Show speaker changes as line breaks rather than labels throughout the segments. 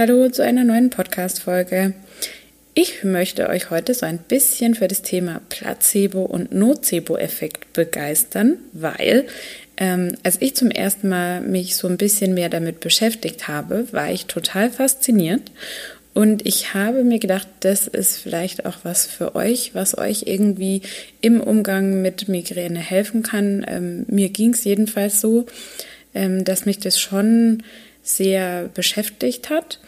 hallo zu einer neuen Podcast-Folge. Ich möchte euch heute so ein bisschen für das Thema Placebo- und Nocebo-Effekt begeistern, weil ähm, als ich zum ersten Mal mich so ein bisschen mehr damit beschäftigt habe, war ich total fasziniert und ich habe mir gedacht, das ist vielleicht auch was für euch, was euch irgendwie im Umgang mit Migräne helfen kann. Ähm, mir ging es jedenfalls so, ähm, dass mich das schon sehr beschäftigt hat.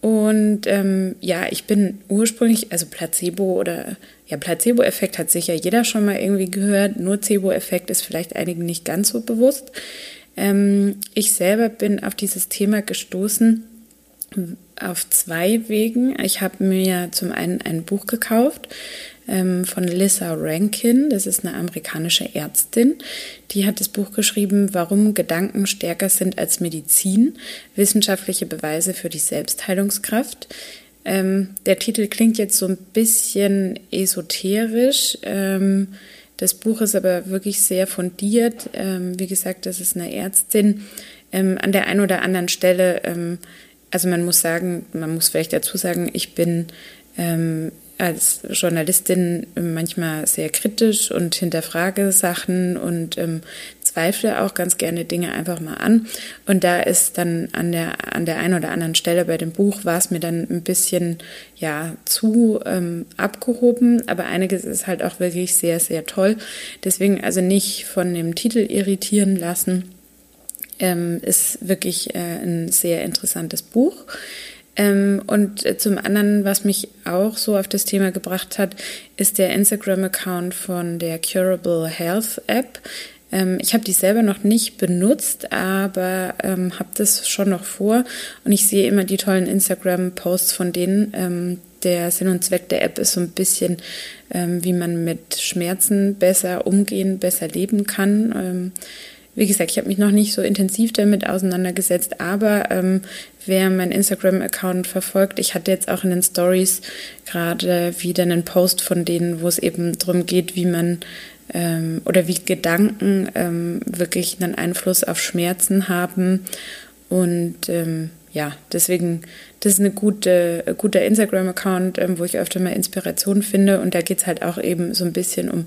Und ähm, ja, ich bin ursprünglich, also Placebo oder ja, Placebo-Effekt hat sicher jeder schon mal irgendwie gehört. Nocebo-Effekt ist vielleicht einigen nicht ganz so bewusst. Ähm, ich selber bin auf dieses Thema gestoßen auf zwei Wegen. Ich habe mir zum einen ein Buch gekauft ähm, von Lissa Rankin. Das ist eine amerikanische Ärztin. Die hat das Buch geschrieben, Warum Gedanken stärker sind als Medizin. Wissenschaftliche Beweise für die Selbstheilungskraft. Ähm, der Titel klingt jetzt so ein bisschen esoterisch. Ähm, das Buch ist aber wirklich sehr fundiert. Ähm, wie gesagt, das ist eine Ärztin. Ähm, an der einen oder anderen Stelle ähm, also man muss sagen, man muss vielleicht dazu sagen, ich bin ähm, als Journalistin manchmal sehr kritisch und hinterfrage Sachen und ähm, zweifle auch ganz gerne Dinge einfach mal an. Und da ist dann an der, an der einen oder anderen Stelle bei dem Buch war es mir dann ein bisschen ja zu ähm, abgehoben, aber einiges ist halt auch wirklich sehr, sehr toll. Deswegen also nicht von dem Titel irritieren lassen ähm, ist wirklich äh, ein sehr interessantes Buch. Ähm, und zum anderen, was mich auch so auf das Thema gebracht hat, ist der Instagram-Account von der Curable Health App. Ähm, ich habe die selber noch nicht benutzt, aber ähm, habe das schon noch vor und ich sehe immer die tollen Instagram-Posts von denen. Ähm, der Sinn und Zweck der App ist so ein bisschen, ähm, wie man mit Schmerzen besser umgehen, besser leben kann ähm, wie gesagt, ich habe mich noch nicht so intensiv damit auseinandergesetzt, aber ähm, wer meinen Instagram-Account verfolgt, ich hatte jetzt auch in den Stories gerade wieder einen Post von denen, wo es eben darum geht, wie man ähm, oder wie Gedanken ähm, wirklich einen Einfluss auf Schmerzen haben. Und ähm, ja, deswegen, das ist eine gute, ein guter Instagram-Account, ähm, wo ich öfter mal Inspiration finde. Und da geht es halt auch eben so ein bisschen um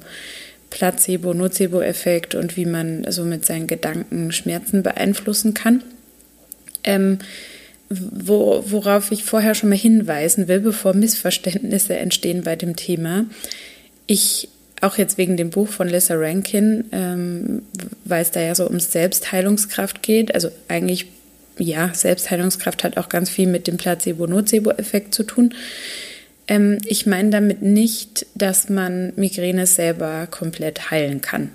Placebo, Nocebo-Effekt und wie man so mit seinen Gedanken Schmerzen beeinflussen kann. Ähm, wo, worauf ich vorher schon mal hinweisen will, bevor Missverständnisse entstehen bei dem Thema. Ich, auch jetzt wegen dem Buch von Lisa Rankin, ähm, weil es da ja so um Selbstheilungskraft geht, also eigentlich, ja, Selbstheilungskraft hat auch ganz viel mit dem Placebo-Nocebo-Effekt zu tun. Ähm, ich meine damit nicht, dass man Migräne selber komplett heilen kann.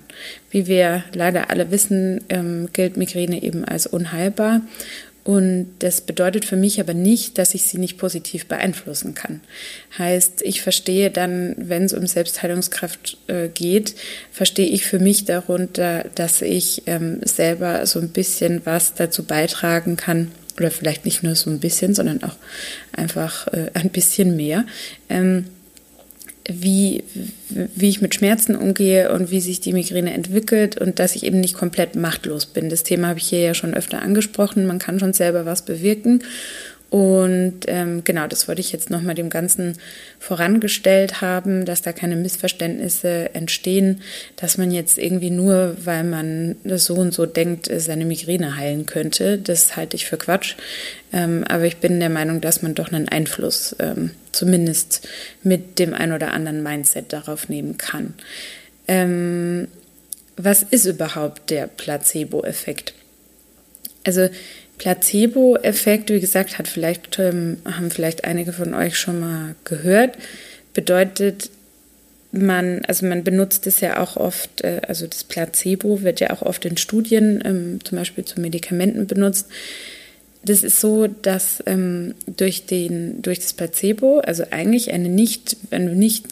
Wie wir leider alle wissen, ähm, gilt Migräne eben als unheilbar. Und das bedeutet für mich aber nicht, dass ich sie nicht positiv beeinflussen kann. Heißt, ich verstehe dann, wenn es um Selbstheilungskraft äh, geht, verstehe ich für mich darunter, dass ich ähm, selber so ein bisschen was dazu beitragen kann, oder vielleicht nicht nur so ein bisschen, sondern auch einfach äh, ein bisschen mehr, ähm, wie, wie ich mit Schmerzen umgehe und wie sich die Migräne entwickelt und dass ich eben nicht komplett machtlos bin. Das Thema habe ich hier ja schon öfter angesprochen. Man kann schon selber was bewirken und ähm, genau, das wollte ich jetzt nochmal dem Ganzen vorangestellt haben, dass da keine Missverständnisse entstehen, dass man jetzt irgendwie nur, weil man so und so denkt, seine Migräne heilen könnte. Das halte ich für Quatsch. Ähm, aber ich bin der Meinung, dass man doch einen Einfluss ähm, zumindest mit dem ein oder anderen Mindset darauf nehmen kann. Ähm, was ist überhaupt der Placebo-Effekt? Also Placebo-Effekt, wie gesagt, hat vielleicht, ähm, haben vielleicht einige von euch schon mal gehört, bedeutet, man, also man benutzt es ja auch oft, äh, also das Placebo wird ja auch oft in Studien, ähm, zum Beispiel zu Medikamenten benutzt. Das ist so, dass ähm, durch, den, durch das Placebo, also eigentlich eine nicht, ein nicht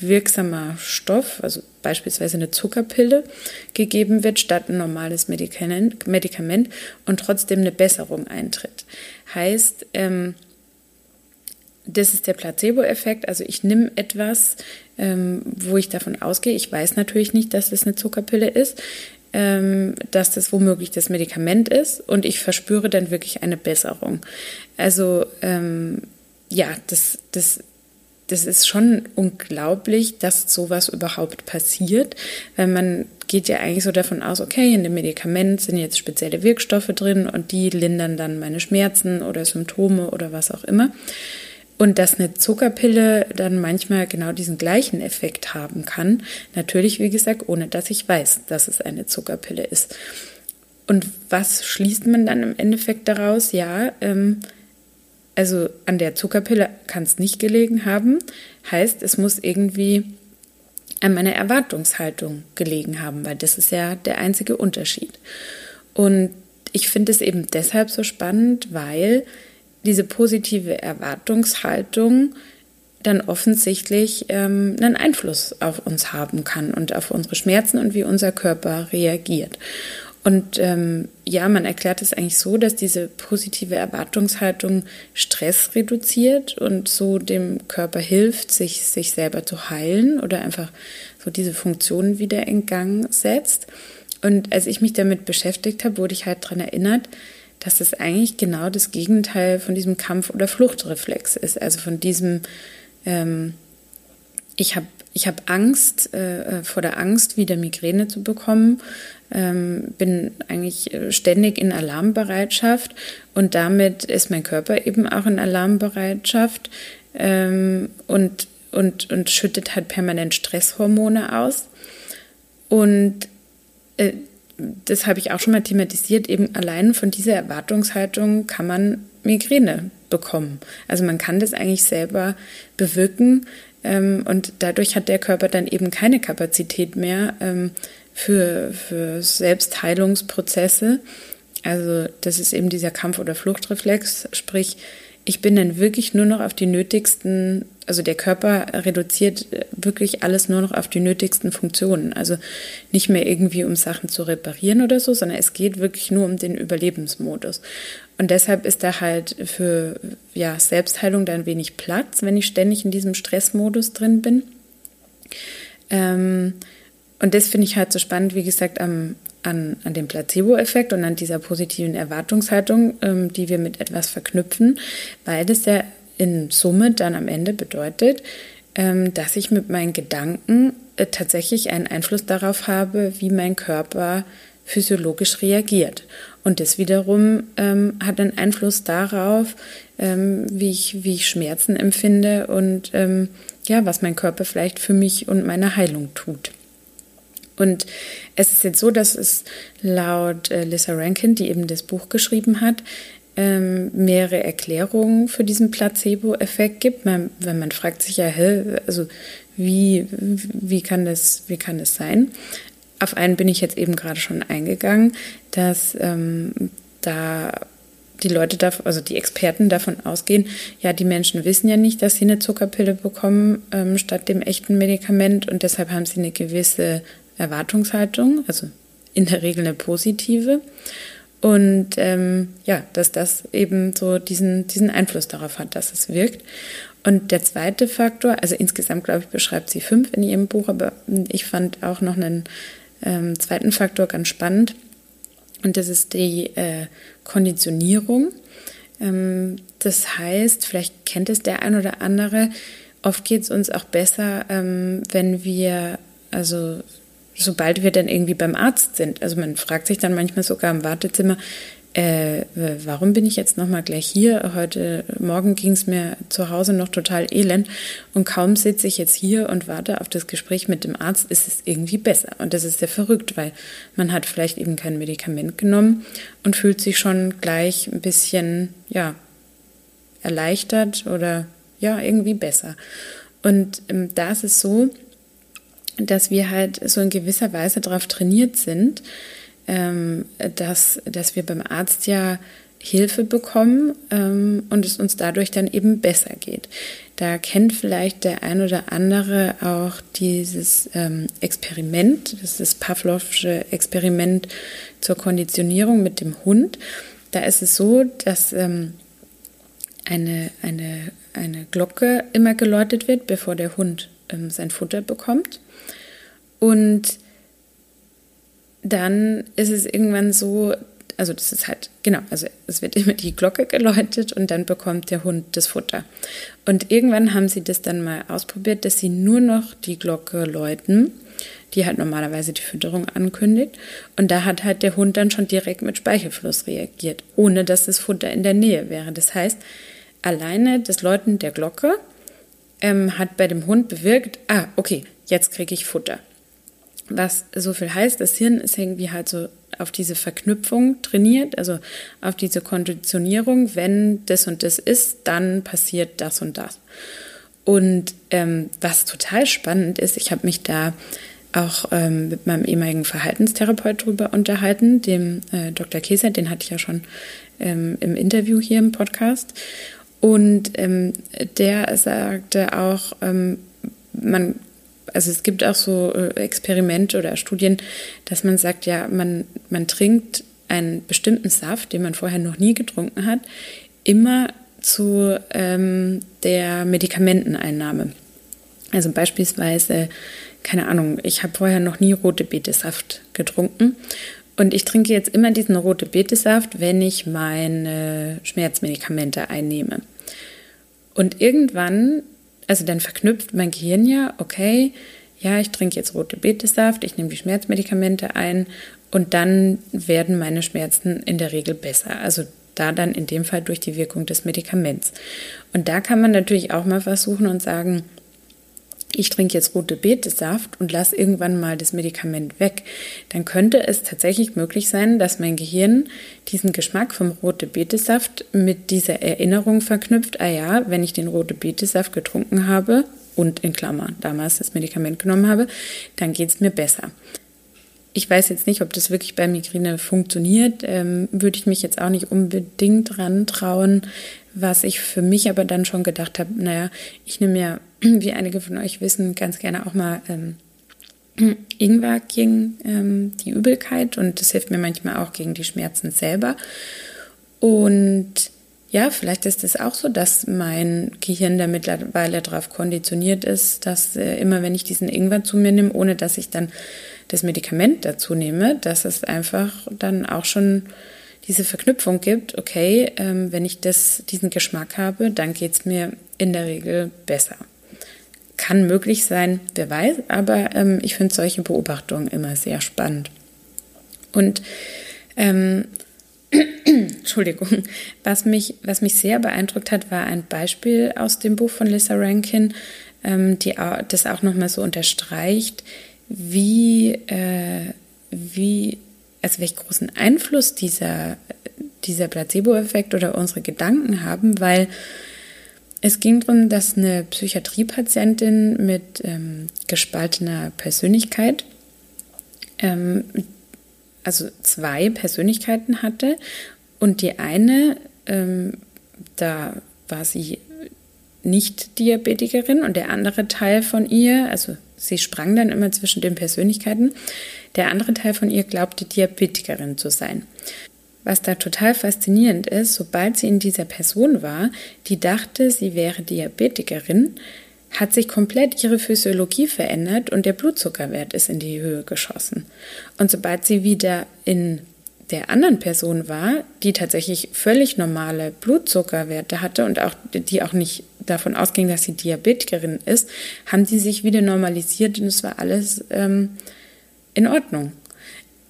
wirksamer Stoff, also beispielsweise eine Zuckerpille, gegeben wird statt ein normales Medikament, und trotzdem eine Besserung eintritt. Heißt, ähm, das ist der Placebo-Effekt. Also ich nehme etwas, ähm, wo ich davon ausgehe, ich weiß natürlich nicht, dass es eine Zuckerpille ist. ähm, dass das womöglich das Medikament ist und ich verspüre dann wirklich eine Besserung. Also ähm, ja, das, das das ist schon unglaublich, dass sowas überhaupt passiert, weil man geht ja eigentlich so davon aus, okay, in dem Medikament sind jetzt spezielle Wirkstoffe drin und die lindern dann meine Schmerzen oder Symptome oder was auch immer. Und dass eine Zuckerpille dann manchmal genau diesen gleichen Effekt haben kann. Natürlich, wie gesagt, ohne dass ich weiß, dass es eine Zuckerpille ist. Und was schließt man dann im Endeffekt daraus? Ja, ähm, also an der Zuckerpille kann es nicht gelegen haben. Heißt, es muss irgendwie an meiner Erwartungshaltung gelegen haben, weil das ist ja der einzige Unterschied. Und ich finde es eben deshalb so spannend, weil diese positive Erwartungshaltung dann offensichtlich ähm, einen Einfluss auf uns haben kann und auf unsere Schmerzen und wie unser Körper reagiert. Und ähm, ja, man erklärt es eigentlich so, dass diese positive Erwartungshaltung Stress reduziert und so dem Körper hilft, sich, sich selber zu heilen oder einfach so diese Funktionen wieder in Gang setzt. Und als ich mich damit beschäftigt habe, wurde ich halt daran erinnert, dass es eigentlich genau das Gegenteil von diesem Kampf- oder Fluchtreflex ist. Also von diesem, ähm, ich habe ich hab Angst, äh, äh vor der Angst, wieder Migräne zu bekommen ähm, bin eigentlich äh, ständig in Alarmbereitschaft und damit ist mein Körper eben auch in Alarmbereitschaft ähm, und, und, und schüttet halt permanent Stresshormone aus. Und äh, das habe ich auch schon mal thematisiert, eben allein von dieser Erwartungshaltung kann man Migräne bekommen. Also man kann das eigentlich selber bewirken ähm, und dadurch hat der Körper dann eben keine Kapazität mehr, ähm, für, für Selbstheilungsprozesse. Also das ist eben dieser Kampf- oder Fluchtreflex, sprich, ich bin dann wirklich nur noch auf die nötigsten, also der Körper reduziert wirklich alles nur noch auf die nötigsten Funktionen. Also nicht mehr irgendwie um Sachen zu reparieren oder so, sondern es geht wirklich nur um den Überlebensmodus. Und deshalb ist da halt für ja, Selbstheilung dann wenig Platz, wenn ich ständig in diesem Stressmodus drin bin. Ähm, und das finde ich halt so spannend, wie gesagt, am, an, an dem Placebo-Effekt und an dieser positiven Erwartungshaltung, ähm, die wir mit etwas verknüpfen, weil das ja in Summe dann am Ende bedeutet, ähm, dass ich mit meinen Gedanken äh, tatsächlich einen Einfluss darauf habe, wie mein Körper physiologisch reagiert. Und das wiederum ähm, hat einen Einfluss darauf, ähm, wie, ich, wie ich Schmerzen empfinde und ähm, ja, was mein Körper vielleicht für mich und meine Heilung tut. Und es ist jetzt so, dass es laut äh, Lisa Rankin, die eben das Buch geschrieben hat, ähm, mehrere Erklärungen für diesen Placebo-Effekt gibt. Man, wenn man fragt sich ja, hä, also wie, wie, kann das, wie kann das sein? Auf einen bin ich jetzt eben gerade schon eingegangen, dass ähm, da die Leute, also die Experten davon ausgehen, ja, die Menschen wissen ja nicht, dass sie eine Zuckerpille bekommen ähm, statt dem echten Medikament und deshalb haben sie eine gewisse Erwartungshaltung, also in der Regel eine positive. Und ähm, ja, dass das eben so diesen, diesen Einfluss darauf hat, dass es wirkt. Und der zweite Faktor, also insgesamt glaube ich, beschreibt sie fünf in ihrem Buch, aber ich fand auch noch einen ähm, zweiten Faktor ganz spannend. Und das ist die äh, Konditionierung. Ähm, das heißt, vielleicht kennt es der ein oder andere, oft geht es uns auch besser, ähm, wenn wir also sobald wir dann irgendwie beim Arzt sind. Also man fragt sich dann manchmal sogar im Wartezimmer, äh, warum bin ich jetzt nochmal gleich hier? Heute Morgen ging es mir zu Hause noch total elend und kaum sitze ich jetzt hier und warte auf das Gespräch mit dem Arzt, ist es irgendwie besser. Und das ist sehr verrückt, weil man hat vielleicht eben kein Medikament genommen und fühlt sich schon gleich ein bisschen, ja, erleichtert oder ja, irgendwie besser. Und ähm, da ist es so, dass wir halt so in gewisser Weise darauf trainiert sind, ähm, dass, dass wir beim Arzt ja Hilfe bekommen ähm, und es uns dadurch dann eben besser geht. Da kennt vielleicht der ein oder andere auch dieses ähm, Experiment, das ist das Pavlovsche Experiment zur Konditionierung mit dem Hund. Da ist es so, dass ähm, eine, eine, eine Glocke immer geläutet wird, bevor der Hund ähm, sein Futter bekommt. Und dann ist es irgendwann so, also das ist halt, genau, also es wird immer die Glocke geläutet und dann bekommt der Hund das Futter. Und irgendwann haben sie das dann mal ausprobiert, dass sie nur noch die Glocke läuten, die halt normalerweise die Fütterung ankündigt. Und da hat halt der Hund dann schon direkt mit Speichelfluss reagiert, ohne dass das Futter in der Nähe wäre. Das heißt, alleine das Läuten der Glocke ähm, hat bei dem Hund bewirkt, ah, okay, jetzt kriege ich Futter. Was so viel heißt, das Hirn ist irgendwie halt so auf diese Verknüpfung trainiert, also auf diese Konditionierung, wenn das und das ist, dann passiert das und das. Und ähm, was total spannend ist, ich habe mich da auch ähm, mit meinem ehemaligen Verhaltenstherapeut drüber unterhalten, dem äh, Dr. Käser, den hatte ich ja schon ähm, im Interview hier im Podcast. Und ähm, der sagte auch, ähm, man also es gibt auch so äh, Experimente oder Studien, dass man sagt, ja, man, man trinkt einen bestimmten Saft, den man vorher noch nie getrunken hat, immer zu ähm, der Medikamenteneinnahme. Also beispielsweise, keine Ahnung, ich habe vorher noch nie rote Betesaft getrunken und ich trinke jetzt immer diesen rote Betesaft, wenn ich meine Schmerzmedikamente einnehme. Und irgendwann also dann verknüpft mein Gehirn ja, okay, ja, ich trinke jetzt rote Betesaft, ich nehme die Schmerzmedikamente ein und dann werden meine Schmerzen in der Regel besser. Also da dann in dem Fall durch die Wirkung des Medikaments. Und da kann man natürlich auch mal versuchen und sagen, ich trinke jetzt rote Betesaft und lasse irgendwann mal das Medikament weg, dann könnte es tatsächlich möglich sein, dass mein Gehirn diesen Geschmack vom rote Betesaft mit dieser Erinnerung verknüpft, ah ja, wenn ich den rote Betesaft getrunken habe und in Klammer damals das Medikament genommen habe, dann geht es mir besser. Ich weiß jetzt nicht, ob das wirklich bei Migräne funktioniert. Ähm, würde ich mich jetzt auch nicht unbedingt dran trauen. Was ich für mich aber dann schon gedacht habe, naja, ich nehme ja, wie einige von euch wissen, ganz gerne auch mal ähm, Ingwer gegen ähm, die Übelkeit und das hilft mir manchmal auch gegen die Schmerzen selber. Und ja, vielleicht ist es auch so, dass mein Gehirn da mittlerweile darauf konditioniert ist, dass äh, immer wenn ich diesen Ingwer zu mir nehme, ohne dass ich dann das Medikament dazu nehme, dass es einfach dann auch schon diese Verknüpfung gibt, okay, ähm, wenn ich das, diesen Geschmack habe, dann geht es mir in der Regel besser. Kann möglich sein, wer weiß, aber ähm, ich finde solche Beobachtungen immer sehr spannend. Und ähm, Entschuldigung, was mich, was mich sehr beeindruckt hat, war ein Beispiel aus dem Buch von Lisa Rankin, ähm, die das auch nochmal so unterstreicht, wie, äh, wie, also welchen großen Einfluss dieser, dieser Placebo-Effekt oder unsere Gedanken haben, weil es ging darum, dass eine Psychiatriepatientin mit ähm, gespaltener Persönlichkeit, ähm, also zwei Persönlichkeiten hatte und die eine, ähm, da war sie nicht Diabetikerin und der andere Teil von ihr, also sie sprang dann immer zwischen den Persönlichkeiten. Der andere Teil von ihr glaubte, Diabetikerin zu sein. Was da total faszinierend ist, sobald sie in dieser Person war, die dachte, sie wäre Diabetikerin, hat sich komplett ihre Physiologie verändert und der Blutzuckerwert ist in die Höhe geschossen. Und sobald sie wieder in der anderen Person war, die tatsächlich völlig normale Blutzuckerwerte hatte und auch die auch nicht davon ausging, dass sie Diabetikerin ist, haben die sich wieder normalisiert und es war alles ähm, in Ordnung.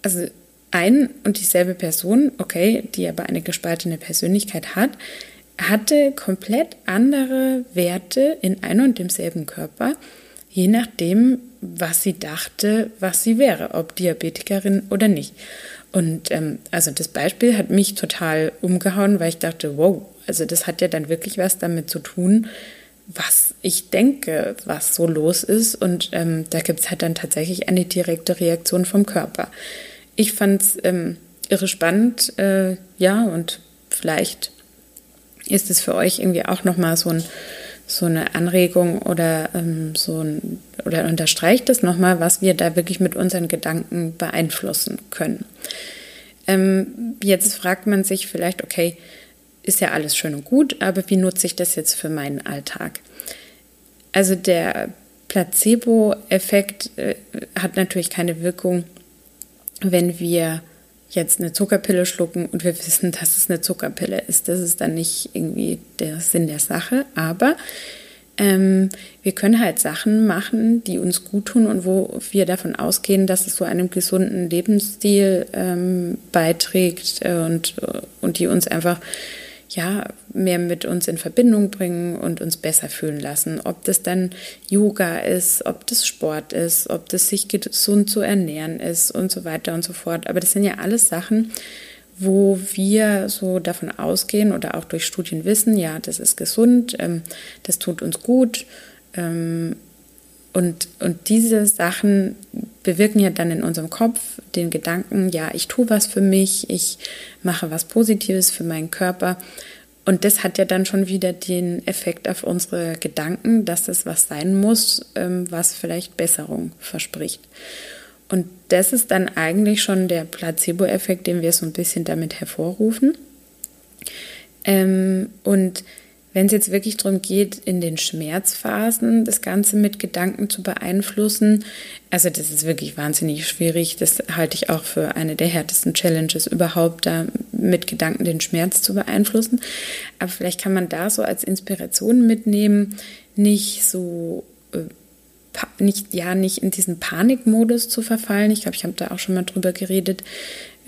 Also ein und dieselbe Person, okay, die aber eine gespaltene Persönlichkeit hat, hatte komplett andere Werte in einem und demselben Körper, je nachdem, was sie dachte, was sie wäre, ob Diabetikerin oder nicht. Und ähm, also das Beispiel hat mich total umgehauen, weil ich dachte, wow, also das hat ja dann wirklich was damit zu tun, was ich denke, was so los ist. Und ähm, da gibt es halt dann tatsächlich eine direkte Reaktion vom Körper. Ich fand es ähm, irre spannend, äh, ja, und vielleicht ist es für euch irgendwie auch nochmal so, ein, so eine Anregung oder ähm, so ein, oder unterstreicht es nochmal, was wir da wirklich mit unseren Gedanken beeinflussen können. Ähm, jetzt fragt man sich vielleicht, okay, ist ja alles schön und gut, aber wie nutze ich das jetzt für meinen Alltag? Also der Placebo-Effekt äh, hat natürlich keine Wirkung wenn wir jetzt eine Zuckerpille schlucken und wir wissen, dass es eine Zuckerpille ist. Das ist dann nicht irgendwie der Sinn der Sache, aber ähm, wir können halt Sachen machen, die uns gut tun und wo wir davon ausgehen, dass es so einem gesunden Lebensstil ähm, beiträgt und, und die uns einfach ja, mehr mit uns in Verbindung bringen und uns besser fühlen lassen. Ob das dann Yoga ist, ob das Sport ist, ob das sich gesund zu ernähren ist und so weiter und so fort. Aber das sind ja alles Sachen, wo wir so davon ausgehen oder auch durch Studien wissen, ja, das ist gesund, ähm, das tut uns gut. Und, und diese Sachen bewirken ja dann in unserem Kopf den Gedanken, ja, ich tue was für mich, ich mache was Positives für meinen Körper. Und das hat ja dann schon wieder den Effekt auf unsere Gedanken, dass es was sein muss, ähm, was vielleicht Besserung verspricht. Und das ist dann eigentlich schon der Placebo-Effekt, den wir so ein bisschen damit hervorrufen. Ähm, und wenn es jetzt wirklich darum geht, in den Schmerzphasen das Ganze mit Gedanken zu beeinflussen, also das ist wirklich wahnsinnig schwierig. Das halte ich auch für eine der härtesten Challenges überhaupt, da mit Gedanken den Schmerz zu beeinflussen. Aber vielleicht kann man da so als Inspiration mitnehmen, nicht so äh, nicht, ja, nicht in diesen Panikmodus zu verfallen. Ich glaube, ich habe da auch schon mal drüber geredet.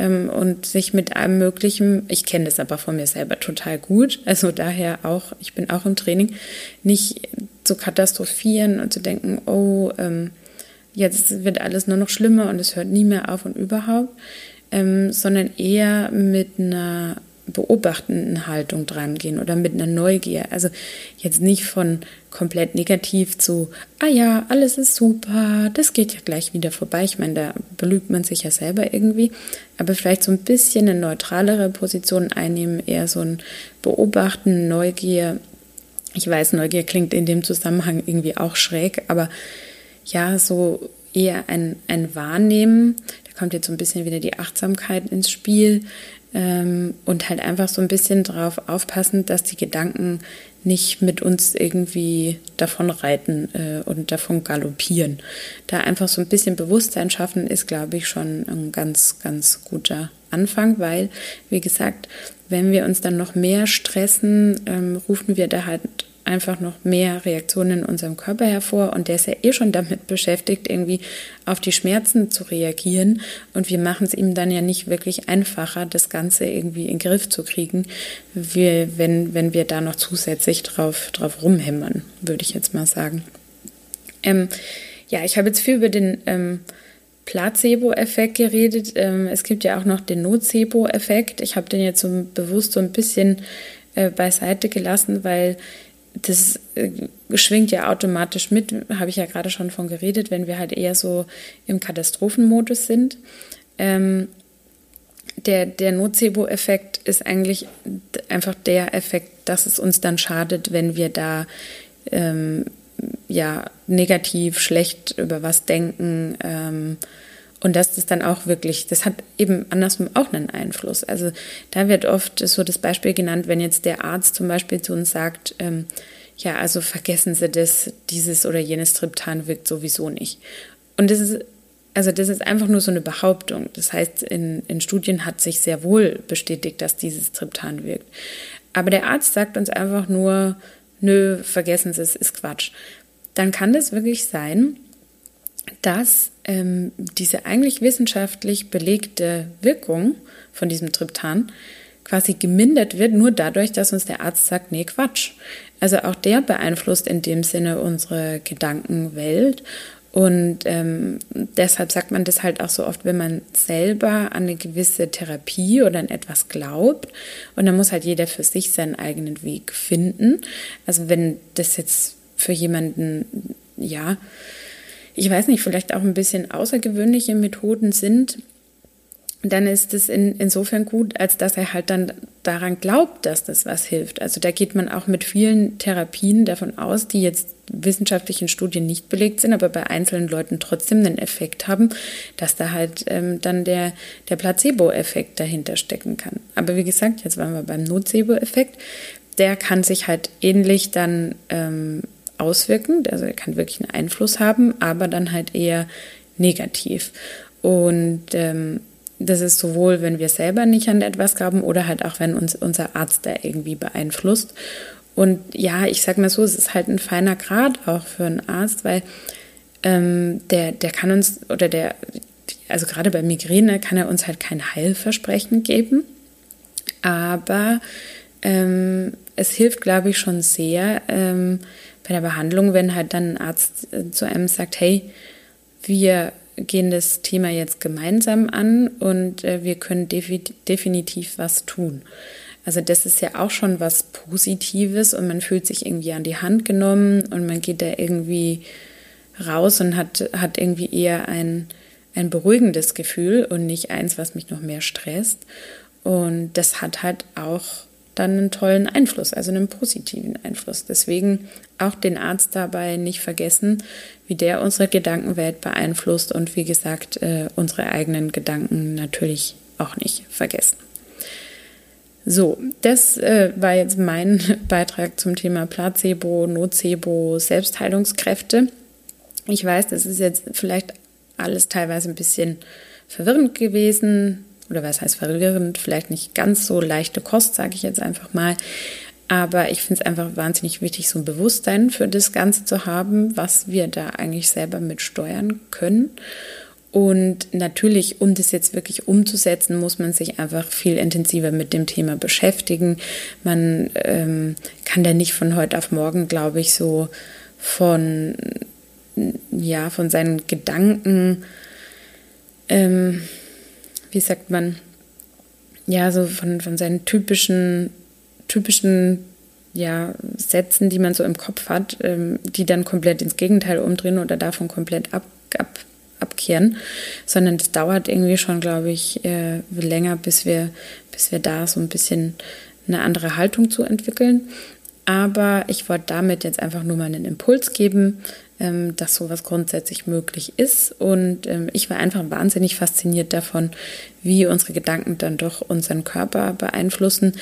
Ähm, und sich mit allem Möglichen, ich kenne das aber von mir selber total gut, also daher auch, ich bin auch im Training, nicht zu katastrophieren und zu denken, oh, ähm, jetzt wird alles nur noch schlimmer und es hört nie mehr auf und überhaupt, ähm, sondern eher mit einer beobachtenden Haltung dran gehen oder mit einer Neugier. Also jetzt nicht von komplett negativ zu, ah ja, alles ist super, das geht ja gleich wieder vorbei. Ich meine, da belügt man sich ja selber irgendwie, aber vielleicht so ein bisschen eine neutralere Position einnehmen, eher so ein Beobachten, Neugier. Ich weiß, Neugier klingt in dem Zusammenhang irgendwie auch schräg, aber ja, so eher ein, ein Wahrnehmen. Da kommt jetzt so ein bisschen wieder die Achtsamkeit ins Spiel ähm, und halt einfach so ein bisschen darauf aufpassen, dass die Gedanken nicht mit uns irgendwie davon reiten äh, und davon galoppieren. Da einfach so ein bisschen Bewusstsein schaffen, ist, glaube ich, schon ein ganz, ganz guter Anfang, weil, wie gesagt, wenn wir uns dann noch mehr stressen, ähm, rufen wir da halt einfach noch mehr Reaktionen in unserem Körper hervor und der ist ja eh schon damit beschäftigt, irgendwie auf die Schmerzen zu reagieren und wir machen es ihm dann ja nicht wirklich einfacher, das Ganze irgendwie in den Griff zu kriegen, wir, wenn, wenn wir da noch zusätzlich drauf, drauf rumhämmern, würde ich jetzt mal sagen. Ähm, ja, ich habe jetzt viel über den ähm, Placebo-Effekt geredet. Ähm, es gibt ja auch noch den Nocebo-Effekt. Ich habe den jetzt so bewusst so ein bisschen äh, beiseite gelassen, weil das äh, schwingt ja automatisch mit, habe ich ja gerade schon von geredet, wenn wir halt eher so im Katastrophenmodus sind. Ähm, der, der Nocebo-Effekt ist eigentlich einfach der Effekt, dass es uns dann schadet, wenn wir da ähm, ja negativ, schlecht über was denken. Ähm, und dass das dann auch wirklich, das hat eben andersrum auch einen Einfluss. Also da wird oft so das Beispiel genannt, wenn jetzt der Arzt zum Beispiel zu uns sagt, ähm, ja, also vergessen Sie das, dieses oder jenes Triptan wirkt sowieso nicht. Und das ist, also das ist einfach nur so eine Behauptung. Das heißt, in, in Studien hat sich sehr wohl bestätigt, dass dieses Triptan wirkt. Aber der Arzt sagt uns einfach nur, nö, vergessen Sie es, ist Quatsch. Dann kann das wirklich sein, dass ähm, diese eigentlich wissenschaftlich belegte Wirkung von diesem Triptan quasi gemindert wird, nur dadurch, dass uns der Arzt sagt, nee, Quatsch. Also auch der beeinflusst in dem Sinne unsere Gedankenwelt. Und ähm, deshalb sagt man das halt auch so oft, wenn man selber an eine gewisse Therapie oder an etwas glaubt. Und dann muss halt jeder für sich seinen eigenen Weg finden. Also wenn das jetzt für jemanden, ja, ich weiß nicht, vielleicht auch ein bisschen außergewöhnliche Methoden sind, dann ist es in, insofern gut, als dass er halt dann daran glaubt, dass das was hilft. Also da geht man auch mit vielen Therapien davon aus, die jetzt wissenschaftlichen Studien nicht belegt sind, aber bei einzelnen Leuten trotzdem einen Effekt haben, dass da halt ähm, dann der, der Placebo-Effekt dahinter stecken kann. Aber wie gesagt, jetzt waren wir beim Nocebo-Effekt. Der kann sich halt ähnlich dann ähm, auswirken, also er kann wirklich einen Einfluss haben, aber dann halt eher negativ. Und ähm, das ist sowohl, wenn wir selber nicht an etwas glauben oder halt auch, wenn uns unser Arzt da irgendwie beeinflusst. Und ja, ich sag mal so, es ist halt ein feiner Grad auch für einen Arzt, weil ähm, der, der kann uns oder der, also gerade bei Migräne kann er uns halt kein Heilversprechen geben. Aber ähm, es hilft, glaube ich, schon sehr ähm, bei der Behandlung, wenn halt dann ein Arzt äh, zu einem sagt, hey, wir gehen das Thema jetzt gemeinsam an und äh, wir können defi definitiv was tun. Also das ist ja auch schon was Positives und man fühlt sich irgendwie an die Hand genommen und man geht da irgendwie raus und hat, hat irgendwie eher ein, ein beruhigendes Gefühl und nicht eins, was mich noch mehr stresst. Und das hat halt auch dann einen tollen Einfluss, also einen positiven Einfluss. Deswegen auch den Arzt dabei nicht vergessen, wie der unsere Gedankenwelt beeinflusst und wie gesagt, äh, unsere eigenen Gedanken natürlich auch nicht vergessen. So, das äh, war jetzt mein Beitrag zum Thema Placebo, Nocebo, Selbstheilungskräfte. Ich weiß, das ist jetzt vielleicht alles teilweise ein bisschen verwirrend gewesen oder was heißt verwirrend, vielleicht nicht ganz so leichte Kost, sage ich jetzt einfach mal. Aber ich finde es einfach wahnsinnig wichtig, so ein Bewusstsein für das Ganze zu haben, was wir da eigentlich selber mit steuern können. Und natürlich, um das jetzt wirklich umzusetzen, muss man sich einfach viel intensiver mit dem Thema beschäftigen. Man ähm, kann da nicht von heute auf morgen, glaube ich, so von, ja, von seinen Gedanken ähm, wie sagt man, ja, so von, von seinen typischen, typischen ja, Sätzen, die man so im Kopf hat, ähm, die dann komplett ins Gegenteil umdrehen oder davon komplett ab, ab, abkehren, sondern das dauert irgendwie schon, glaube ich, äh, länger, bis wir, bis wir da so ein bisschen eine andere Haltung zu entwickeln. Aber ich wollte damit jetzt einfach nur mal einen Impuls geben, ähm, dass sowas grundsätzlich möglich ist. Und ähm, ich war einfach wahnsinnig fasziniert davon, wie unsere Gedanken dann doch unseren Körper beeinflussen.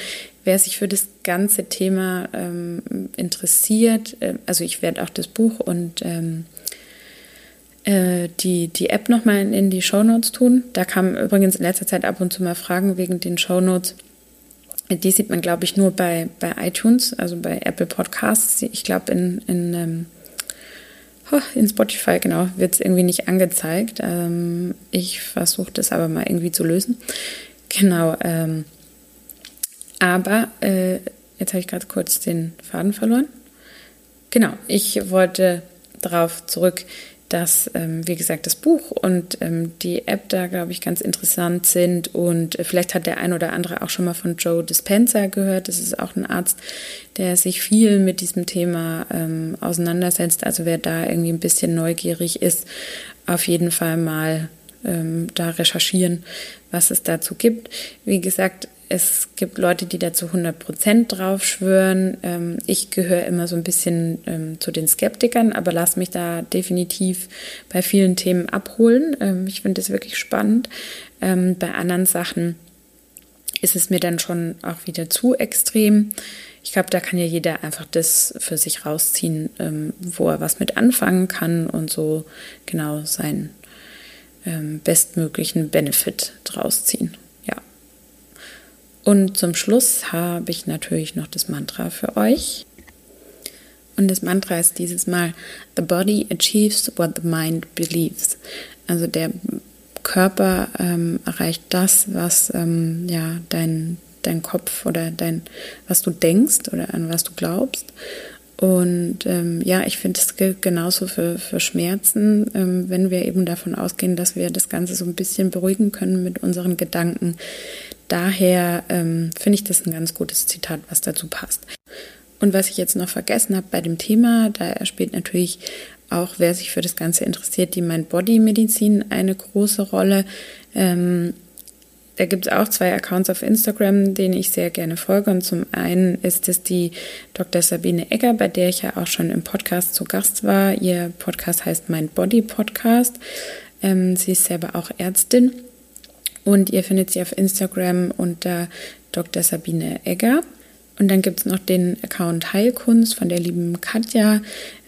Wer sich für das ganze Thema ähm, interessiert, äh, also ich werde auch das Buch und äh, die, die App nochmal in, in die Shownotes tun. Da kamen übrigens in letzter Zeit ab und zu mal Fragen wegen den Shownotes. Die sieht man, glaube ich, nur bei, bei iTunes, also bei Apple Podcasts. Ich glaube, in, in, ähm, in Spotify, genau, wird es irgendwie nicht angezeigt. Ähm, ich versuche das aber mal irgendwie zu lösen. Genau. Ähm, aber äh, jetzt habe ich gerade kurz den Faden verloren. Genau, ich wollte darauf zurück, dass, ähm, wie gesagt, das Buch und ähm, die App da, glaube ich, ganz interessant sind. Und äh, vielleicht hat der ein oder andere auch schon mal von Joe Dispenza gehört. Das ist auch ein Arzt, der sich viel mit diesem Thema ähm, auseinandersetzt. Also wer da irgendwie ein bisschen neugierig ist, auf jeden Fall mal ähm, da recherchieren, was es dazu gibt. Wie gesagt, es gibt Leute, die da zu 100 Prozent drauf schwören. Ähm, ich gehöre immer so ein bisschen ähm, zu den Skeptikern, aber lass mich da definitiv bei vielen Themen abholen. Ähm, ich finde das wirklich spannend. Bei anderen Sachen ist es mir dann schon auch wieder zu extrem. Ich glaube, da kann ja jeder einfach das für sich rausziehen, wo er was mit anfangen kann und so genau seinen bestmöglichen Benefit draus ziehen. Und zum Schluss habe ich natürlich noch das Mantra für euch. Und das Mantra ist dieses Mal, The body achieves what the mind believes. Also der Körper ähm, erreicht das, was ähm, ja, dein, dein Kopf oder dein, was du denkst oder an was du glaubst. Und ähm, ja, ich finde, es gilt genauso für, für Schmerzen, ähm, wenn wir eben davon ausgehen, dass wir das Ganze so ein bisschen beruhigen können mit unseren Gedanken, daher ähm, finde ich das ein ganz gutes Zitat, was dazu passt. Und was ich jetzt noch vergessen habe bei dem Thema, da spielt natürlich auch, wer sich für das Ganze interessiert, die Mind-Body-Medizin eine große Rolle. Ähm, da gibt es auch zwei Accounts auf Instagram, denen ich sehr gerne folge. Und zum einen ist es die Dr. Sabine Egger, bei der ich ja auch schon im Podcast zu Gast war. Ihr Podcast heißt Mind Body Podcast. Ähm, sie ist selber auch Ärztin und ihr findet sie auf Instagram unter Dr. Sabine Egger. Und dann gibt es noch den Account Heilkunst von der lieben Katja.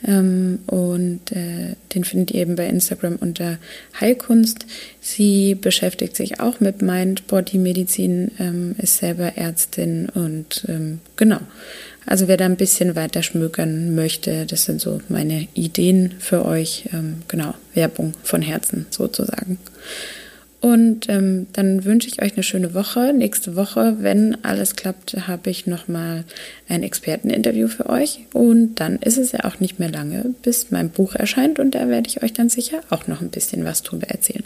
Ähm, und äh, den findet ihr eben bei Instagram unter Heilkunst. Sie beschäftigt sich auch mit Mind-Body-Medizin, ähm, ist selber Ärztin und ähm, genau. Also wer da ein bisschen weiter schmökern möchte, das sind so meine Ideen für euch. Ähm, genau, Werbung von Herzen sozusagen. Und ähm, dann wünsche ich euch eine schöne Woche. Nächste Woche, wenn alles klappt, habe ich nochmal ein Experteninterview für euch. Und dann ist es ja auch nicht mehr lange, bis mein Buch erscheint. Und da werde ich euch dann sicher auch noch ein bisschen was drüber erzählen.